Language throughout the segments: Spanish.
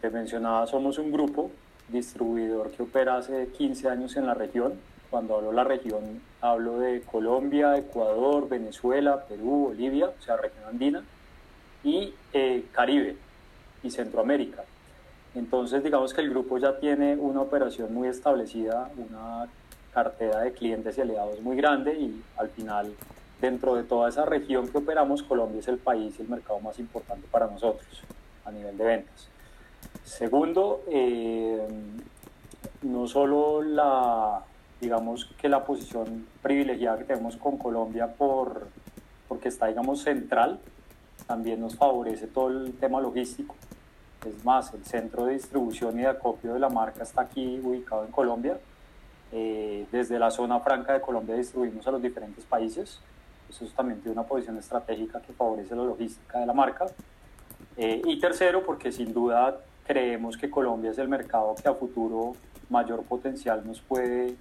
te mencionaba, somos un grupo distribuidor que opera hace 15 años en la región. Cuando hablo de la región, hablo de Colombia, Ecuador, Venezuela, Perú, Bolivia, o sea, región andina, y eh, Caribe y Centroamérica. Entonces, digamos que el grupo ya tiene una operación muy establecida, una cartera de clientes y aliados muy grande y al final, dentro de toda esa región que operamos, Colombia es el país y el mercado más importante para nosotros a nivel de ventas. Segundo, eh, no solo la, digamos que la posición privilegiada que tenemos con Colombia por, porque está, digamos, central, también nos favorece todo el tema logístico. Es más, el centro de distribución y de acopio de la marca está aquí ubicado en Colombia. Eh, desde la zona franca de Colombia distribuimos a los diferentes países. Eso también tiene una posición estratégica que favorece la logística de la marca. Eh, y tercero, porque sin duda creemos que Colombia es el mercado que a futuro mayor potencial nos puede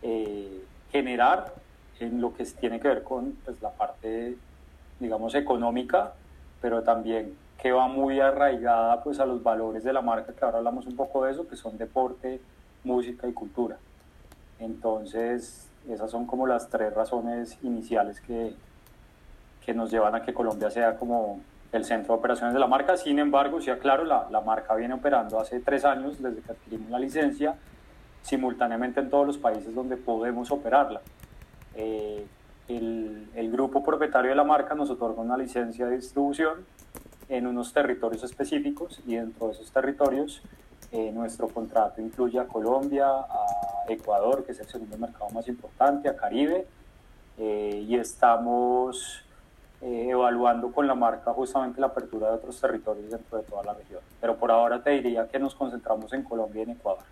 eh, generar en lo que tiene que ver con pues, la parte, digamos, económica, pero también que va muy arraigada pues, a los valores de la marca, que ahora hablamos un poco de eso, que son deporte, música y cultura. Entonces, esas son como las tres razones iniciales que, que nos llevan a que Colombia sea como el centro de operaciones de la marca. Sin embargo, sí, claro, la, marca viene operando hace tres años desde que adquirimos la licencia, simultáneamente en todos los países donde podemos operarla. Eh, el, el, grupo propietario de la marca nos otorga una licencia de distribución en unos territorios específicos y dentro de esos territorios eh, nuestro contrato incluye a Colombia, a Ecuador, que es el segundo mercado más importante, a Caribe, eh, y estamos eh, evaluando con la marca justamente la apertura de otros territorios dentro de toda la región. Pero por ahora te diría que nos concentramos en Colombia y en Ecuador.